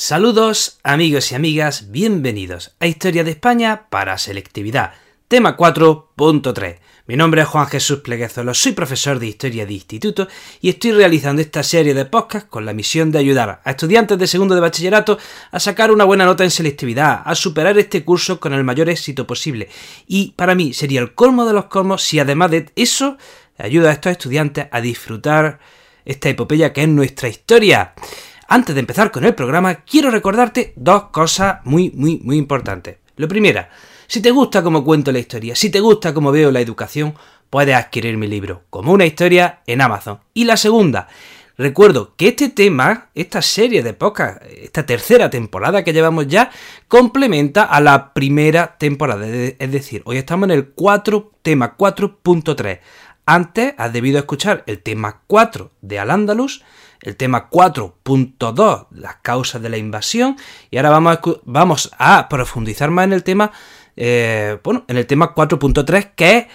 Saludos amigos y amigas, bienvenidos a Historia de España para Selectividad, tema 4.3. Mi nombre es Juan Jesús Pleguezolo, soy profesor de Historia de Instituto y estoy realizando esta serie de podcasts con la misión de ayudar a estudiantes de segundo de bachillerato a sacar una buena nota en selectividad, a superar este curso con el mayor éxito posible. Y para mí sería el colmo de los colmos si además de eso ayuda a estos estudiantes a disfrutar esta epopeya que es nuestra historia. Antes de empezar con el programa, quiero recordarte dos cosas muy, muy, muy importantes. Lo primera, si te gusta cómo cuento la historia, si te gusta cómo veo la educación, puedes adquirir mi libro, como una historia, en Amazon. Y la segunda, recuerdo que este tema, esta serie de podcast, esta tercera temporada que llevamos ya, complementa a la primera temporada. Es decir, hoy estamos en el 4, tema 4.3. Antes has debido escuchar el tema 4 de Al-Ándalus, el tema 4.2, las causas de la invasión, y ahora vamos a, profundizar más en el tema, eh, bueno, en el tema 4.3, que es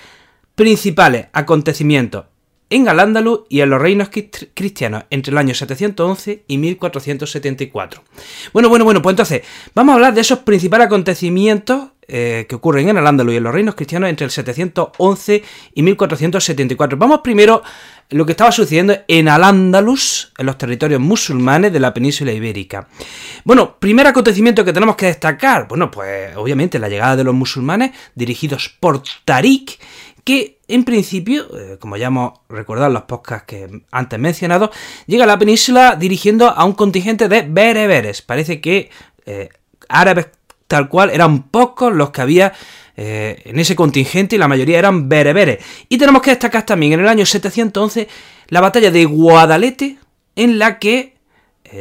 principales acontecimientos en Al-Ándalus y en los reinos cristianos entre el año 711 y 1474. Bueno, bueno, bueno, pues entonces vamos a hablar de esos principales acontecimientos eh, que ocurren en Al-Ándalus y en los reinos cristianos entre el 711 y 1474. Vamos primero lo que estaba sucediendo en Al-Ándalus, en los territorios musulmanes de la península ibérica. Bueno, primer acontecimiento que tenemos que destacar, bueno, pues obviamente la llegada de los musulmanes dirigidos por Tariq, que en principio, eh, como ya hemos recordado en los podcasts que antes mencionado, llega a la península dirigiendo a un contingente de bereberes. Parece que eh, árabes tal cual eran pocos los que había eh, en ese contingente y la mayoría eran bereberes. Y tenemos que destacar también en el año 711 la batalla de Guadalete en la que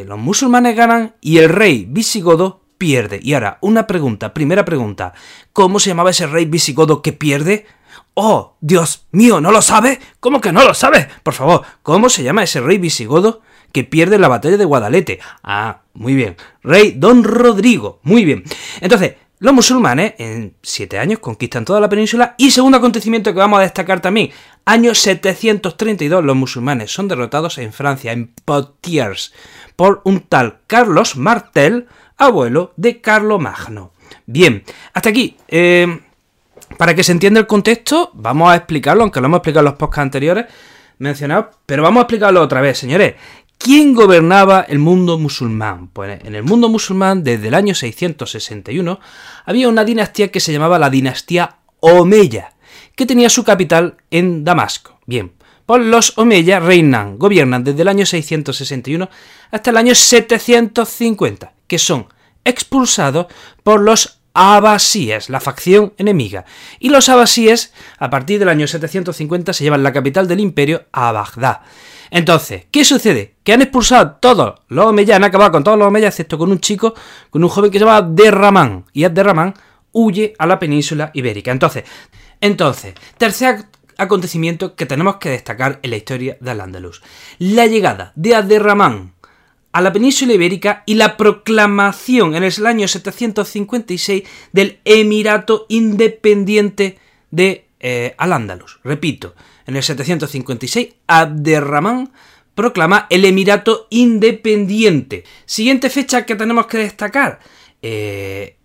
los musulmanes ganan y el rey visigodo pierde. Y ahora, una pregunta, primera pregunta, ¿cómo se llamaba ese rey visigodo que pierde? ¡Oh, Dios mío! ¿No lo sabe? ¿Cómo que no lo sabe? Por favor, ¿cómo se llama ese rey visigodo que pierde la batalla de Guadalete? Ah, muy bien. Rey Don Rodrigo. Muy bien. Entonces, los musulmanes en siete años conquistan toda la península y segundo acontecimiento que vamos a destacar también, año 732 los musulmanes son derrotados en Francia, en Poitiers, por un tal Carlos Martel, abuelo de Carlomagno. Bien, hasta aquí. Eh, para que se entienda el contexto, vamos a explicarlo, aunque lo hemos explicado en los podcasts anteriores mencionados, pero vamos a explicarlo otra vez, señores. ¿Quién gobernaba el mundo musulmán? Pues en el mundo musulmán, desde el año 661, había una dinastía que se llamaba la dinastía Omeya, que tenía su capital en Damasco. Bien, pues los Omeya reinan, gobiernan desde el año 661 hasta el año 750, que son expulsados por los abasíes, la facción enemiga. Y los abasíes, a partir del año 750, se llevan la capital del imperio a Bagdad. Entonces, ¿qué sucede? Que han expulsado todos los omeyas, han acabado con todos los omeyas, excepto con un chico, con un joven que se llama Derramán. Y Derramán huye a la península ibérica. Entonces, entonces, tercer acontecimiento que tenemos que destacar en la historia de Al-Ándalus. La llegada de Abderramán a la península ibérica y la proclamación en el año 756 del Emirato Independiente de eh, Al-Ándalus. Repito, en el 756 Abderramán proclama el Emirato Independiente. Siguiente fecha que tenemos que destacar. Eh,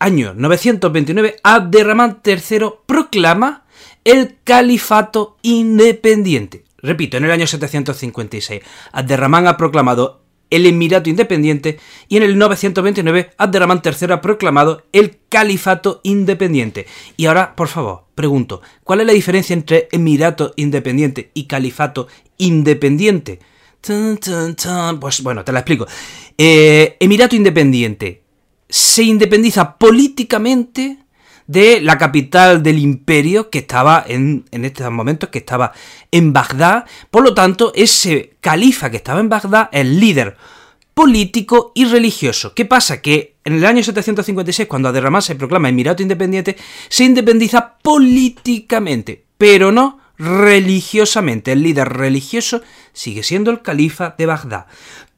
año 929, Abderramán III proclama el Califato Independiente. Repito, en el año 756, Abderramán ha proclamado el Emirato Independiente y en el 929 Abderramán III proclamado el Califato Independiente. Y ahora, por favor, pregunto, ¿cuál es la diferencia entre Emirato Independiente y Califato Independiente? Pues bueno, te la explico. Eh, Emirato Independiente se independiza políticamente de la capital del imperio que estaba en, en estos momentos, que estaba en Bagdad. Por lo tanto, ese califa que estaba en Bagdad es líder político y religioso. ¿Qué pasa? Que en el año 756, cuando Aderramán se proclama Emirato Independiente, se independiza políticamente, pero no religiosamente. El líder religioso sigue siendo el califa de Bagdad.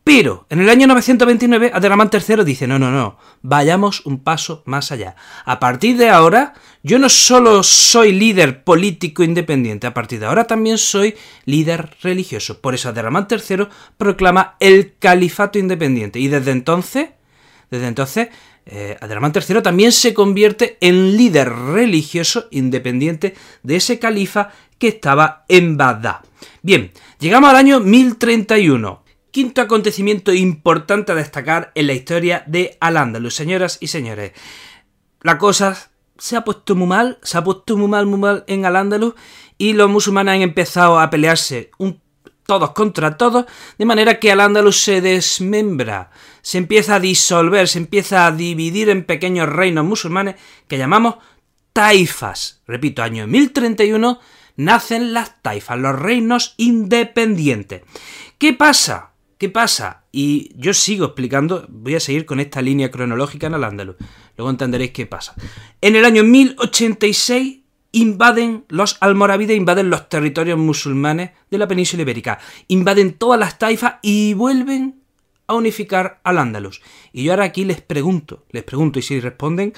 Pero en el año 929 Abderramán III dice, no, no, no, vayamos un paso más allá. A partir de ahora, yo no solo soy líder político independiente, a partir de ahora también soy líder religioso. Por eso Abderramán III proclama el califato independiente. Y desde entonces, desde entonces, eh, III también se convierte en líder religioso independiente de ese califa que estaba en Bagdad. Bien, llegamos al año 1031. Quinto acontecimiento importante a destacar en la historia de Al-Ándalus, señoras y señores. La cosa se ha puesto muy mal, se ha puesto muy mal, muy mal en Al-Ándalus y los musulmanes han empezado a pelearse todos contra todos, de manera que Al-Ándalus se desmembra, se empieza a disolver, se empieza a dividir en pequeños reinos musulmanes que llamamos taifas. Repito, año 1031 nacen las taifas, los reinos independientes. ¿Qué pasa? ¿Qué pasa? Y yo sigo explicando, voy a seguir con esta línea cronológica en el Andaluz. Luego entenderéis qué pasa. En el año 1086 invaden los almorávides, invaden los territorios musulmanes de la península ibérica, invaden todas las taifas y vuelven a unificar al Andaluz. Y yo ahora aquí les pregunto, les pregunto y si responden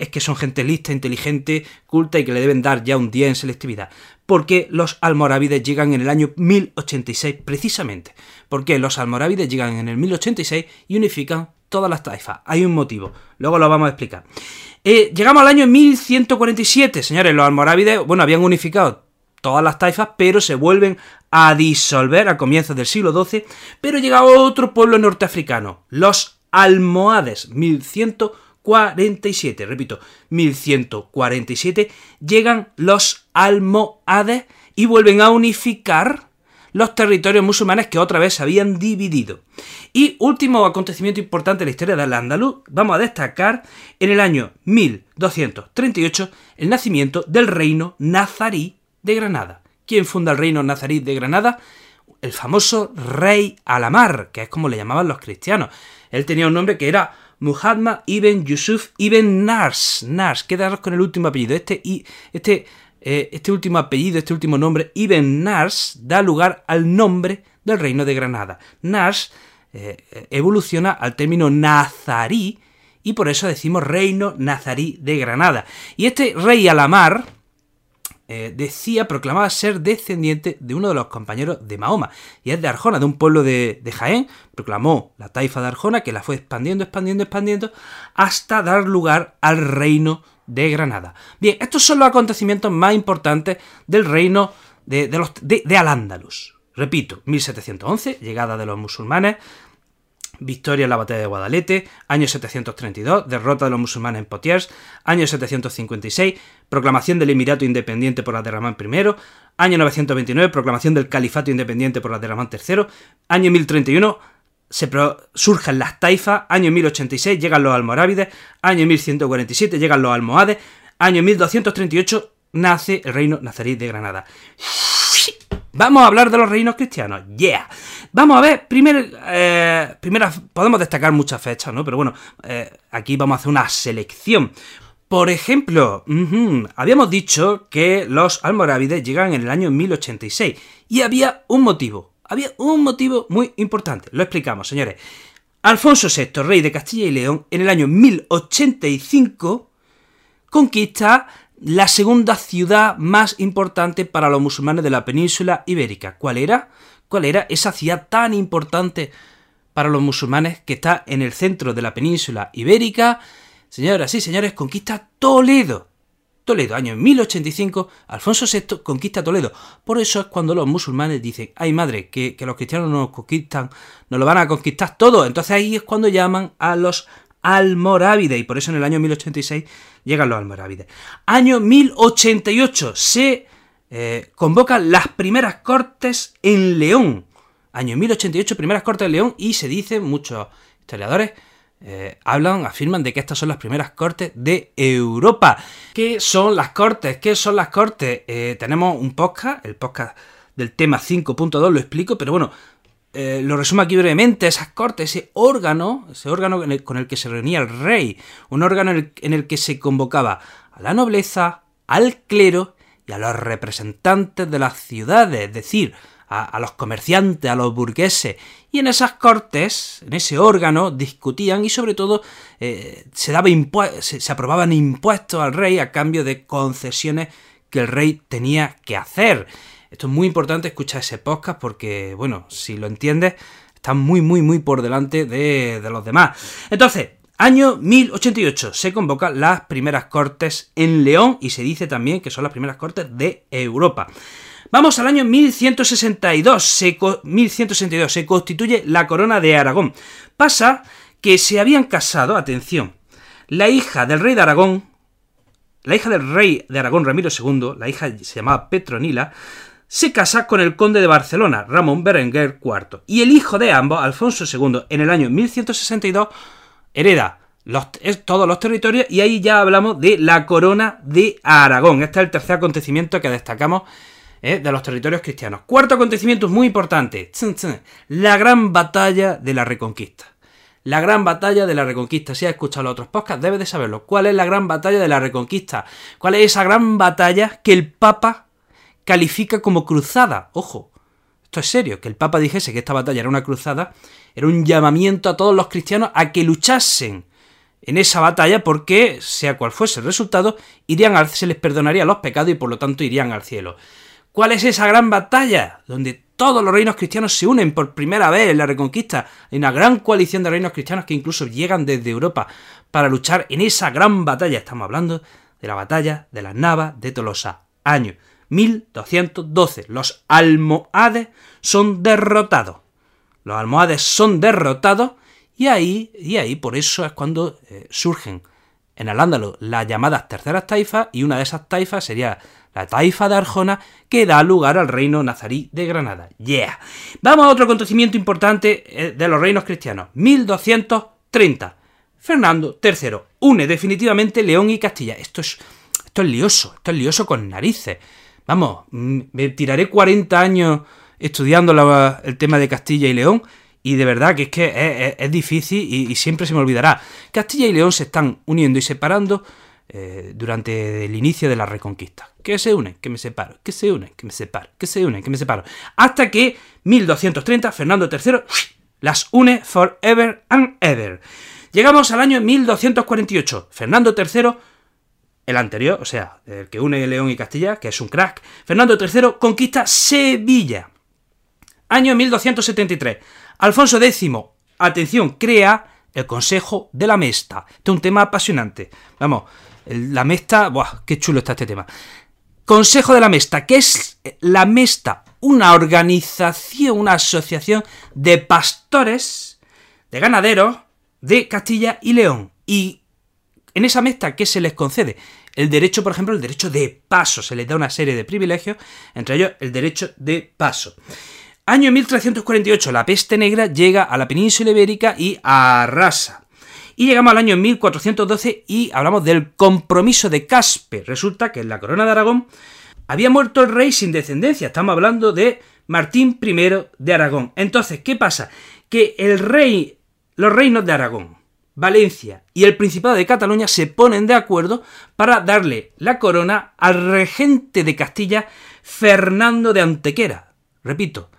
es que son gente lista, inteligente, culta y que le deben dar ya un día en selectividad. Porque los almorávides llegan en el año 1086 precisamente. Porque los almorávides llegan en el 1086 y unifican todas las taifas. Hay un motivo. Luego lo vamos a explicar. Eh, llegamos al año 1147, señores. Los almorávides, bueno, habían unificado todas las taifas, pero se vuelven a disolver a comienzos del siglo XII. Pero llega otro pueblo norteafricano, los almohades, 1147. 47, repito, 1147, llegan los almohades y vuelven a unificar los territorios musulmanes que otra vez se habían dividido. Y último acontecimiento importante en la historia del andaluz, vamos a destacar en el año 1238 el nacimiento del reino nazarí de Granada. ¿Quién funda el reino nazarí de Granada? El famoso rey Alamar, que es como le llamaban los cristianos. Él tenía un nombre que era Muhammad ibn Yusuf ibn Nars. Nars, quedaros con el último apellido. Este, este, eh, este último apellido, este último nombre, Ibn Nars, da lugar al nombre del reino de Granada. Nars eh, evoluciona al término nazarí y por eso decimos reino nazarí de Granada. Y este rey Alamar, eh, decía, proclamaba ser descendiente de uno de los compañeros de Mahoma, y es de Arjona, de un pueblo de, Jaén, proclamó la taifa de Arjona, que la fue expandiendo, expandiendo, expandiendo, hasta dar lugar al reino de Granada. Bien, estos son los acontecimientos más importantes del reino de, de, de Al-Ándalus. Repito, 1711, llegada de los musulmanes, victoria en la batalla de Guadalete, año 732, derrota de los musulmanes en Poitiers, año 756, proclamación del Emirato Independiente por Abderramán I, año 929, proclamación del Califato Independiente por Abderramán III, año 1031, se surgen las taifas, año 1086 llegan los almorávides, año 1147 llegan los almohades, año 1238 nace el reino nazarí de Granada. Vamos a hablar de los reinos cristianos. Yeah. Vamos a ver, primer, eh, primera, podemos destacar muchas fechas, ¿no? Pero bueno, eh, aquí vamos a hacer una selección. Por ejemplo, habíamos dicho que los almorávides llegan en el año 1086 y había un motivo, había un motivo muy importante. Lo explicamos, señores. Alfonso VI, rey de Castilla y León, en el año 1085 conquista la segunda ciudad más importante para los musulmanes de la península ibérica. ¿Cuál era? ¿Cuál era esa ciudad tan importante para los musulmanes que está en el centro de la península ibérica? Señoras y señores, conquista Toledo. Toledo, año 1085, Alfonso VI conquista Toledo. Por eso es cuando los musulmanes dicen, ay madre, que, los cristianos nos conquistan, nos lo van a conquistar todo. Entonces ahí es cuando llaman a los almorávides y por eso en el año 1086 llegan los almorávides. Año 1088 se eh, convocan las primeras cortes en León. Año 1088 primeras cortes en León y se dice, muchos historiadores eh, hablan, afirman de que estas son las primeras cortes de Europa. ¿Qué son las cortes? ¿Qué son las cortes? Eh, tenemos un podcast, el podcast del tema 5.2 lo explico, pero bueno, lo resumo aquí brevemente, esas cortes, ese órgano, ese órgano con el que se reunía el rey, un órgano en el, que se convocaba a la nobleza, al clero y a los representantes de las ciudades, es decir, a, los comerciantes, a los burgueses. Y en esas cortes, en ese órgano, discutían y sobre todo eh, se, daba se, aprobaban impuestos al rey a cambio de concesiones que el rey tenía que hacer. Esto es muy importante escuchar ese podcast porque, bueno, si lo entiendes, está muy, muy, muy por delante de, de los demás. Entonces, Año 1088 se convocan las primeras cortes en León y se dice también que son las primeras cortes de Europa. Vamos al año 1162 se, 1162, se constituye la corona de Aragón. Pasa que se habían casado, atención, la hija del rey de Aragón, la hija del rey de Aragón Ramiro II, la hija se llamaba Petronila, se casa con el conde de Barcelona, Ramón Berenguer IV, y el hijo de ambos, Alfonso II, en el año 1162, hereda todos los territorios y ahí ya hablamos de la corona de Aragón. Este es el tercer acontecimiento que destacamos eh, de los territorios cristianos. Cuarto acontecimiento muy importante, la gran batalla de la reconquista. La gran batalla de la reconquista. Si has escuchado los otros podcasts, debes de saberlo. ¿Cuál es la gran batalla de la reconquista? ¿Cuál es esa gran batalla que el Papa califica como cruzada? Ojo, esto es serio, que el Papa dijese que esta batalla era una cruzada, era un llamamiento a todos los cristianos a que luchasen en esa batalla porque, sea cual fuese el resultado, irían al, se les perdonaría los pecados y por lo tanto irían al cielo. ¿Cuál es esa gran batalla? Donde todos los reinos cristianos se unen por primera vez en la Reconquista. Hay una gran coalición de reinos cristianos que incluso llegan desde Europa para luchar en esa gran batalla. Estamos hablando de la batalla de las Navas de Tolosa. Año 1212. Los almohades son derrotados. Los almohades son derrotados y ahí, y ahí por eso es cuando eh, surgen en el Ándalo las llamadas terceras taifas y una de esas taifas sería la taifa de Arjona que da lugar al reino nazarí de Granada. Yeah. Vamos a otro acontecimiento importante eh, de los reinos cristianos. 1230. Fernando III une definitivamente León y Castilla. Esto es, esto es lioso, esto es lioso con narices. Vamos, mm, me tiraré 40 años estudiando el tema de Castilla y León y de verdad que es que es, difícil y, siempre se me olvidará. Castilla y León se están uniendo y separando eh, durante el inicio de la reconquista. Que se unen, que me separo, que se unen, que me separo, que se unen, que me separo. Hasta que 1230 Fernando III las une forever and ever. Llegamos al año 1248. Fernando III el anterior, o sea, el que une León y Castilla, que es un crack, Fernando III conquista Sevilla. Año 1273. Alfonso X, atención, crea el Consejo de la Mesta. Este es un tema apasionante. Vamos, la Mesta, ¡buah! ¡Qué chulo está este tema! Consejo de la Mesta. ¿Qué es la Mesta? Una organización, una asociación de pastores, de ganaderos de Castilla y León. Y en esa Mesta, ¿qué se les concede? El derecho, por ejemplo, el derecho de paso. Se les da una serie de privilegios, entre ellos el derecho de paso. Año 1348, la peste negra llega a la península ibérica y arrasa. Y llegamos al año 1412 y hablamos del compromiso de Caspe. Resulta que en la corona de Aragón había muerto el rey sin descendencia. Estamos hablando de Martín I de Aragón. Entonces, ¿qué pasa? Que el rey, los reinos de Aragón, Valencia y el Principado de Cataluña se ponen de acuerdo para darle la corona al regente de Castilla, Fernando de Antequera. Repito,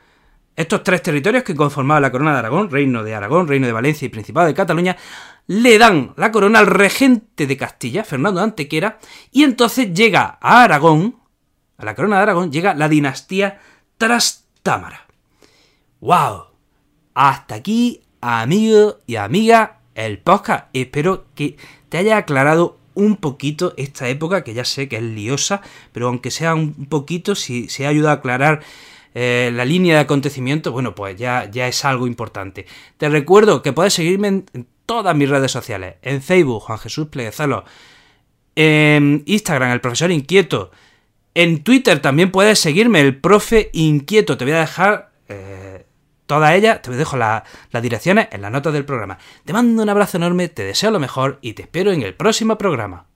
estos tres territorios que conformaban la corona de Aragón, Reino de Aragón, Reino de Valencia y Principado de Cataluña, le dan la corona al regente de Castilla, Fernando de Antequera, y entonces llega a Aragón, a la corona de Aragón, llega la dinastía Trastámara. ¡Wow! Hasta aquí, amigo y amiga, el podcast. Espero que te haya aclarado un poquito esta época, que ya sé que es liosa, pero aunque sea un poquito, si se ha ayudado a aclarar eh, la línea de acontecimientos, bueno, pues ya, ya es algo importante. Te recuerdo que puedes seguirme en, todas mis redes sociales. En Facebook, Juan Jesús Pleguezalo. En Instagram, el profesor inquieto. En Twitter también puedes seguirme, el profe inquieto. Te voy a dejar eh, todas ellas, te dejo las direcciones en las notas del programa. Te mando un abrazo enorme, te deseo lo mejor y te espero en el próximo programa.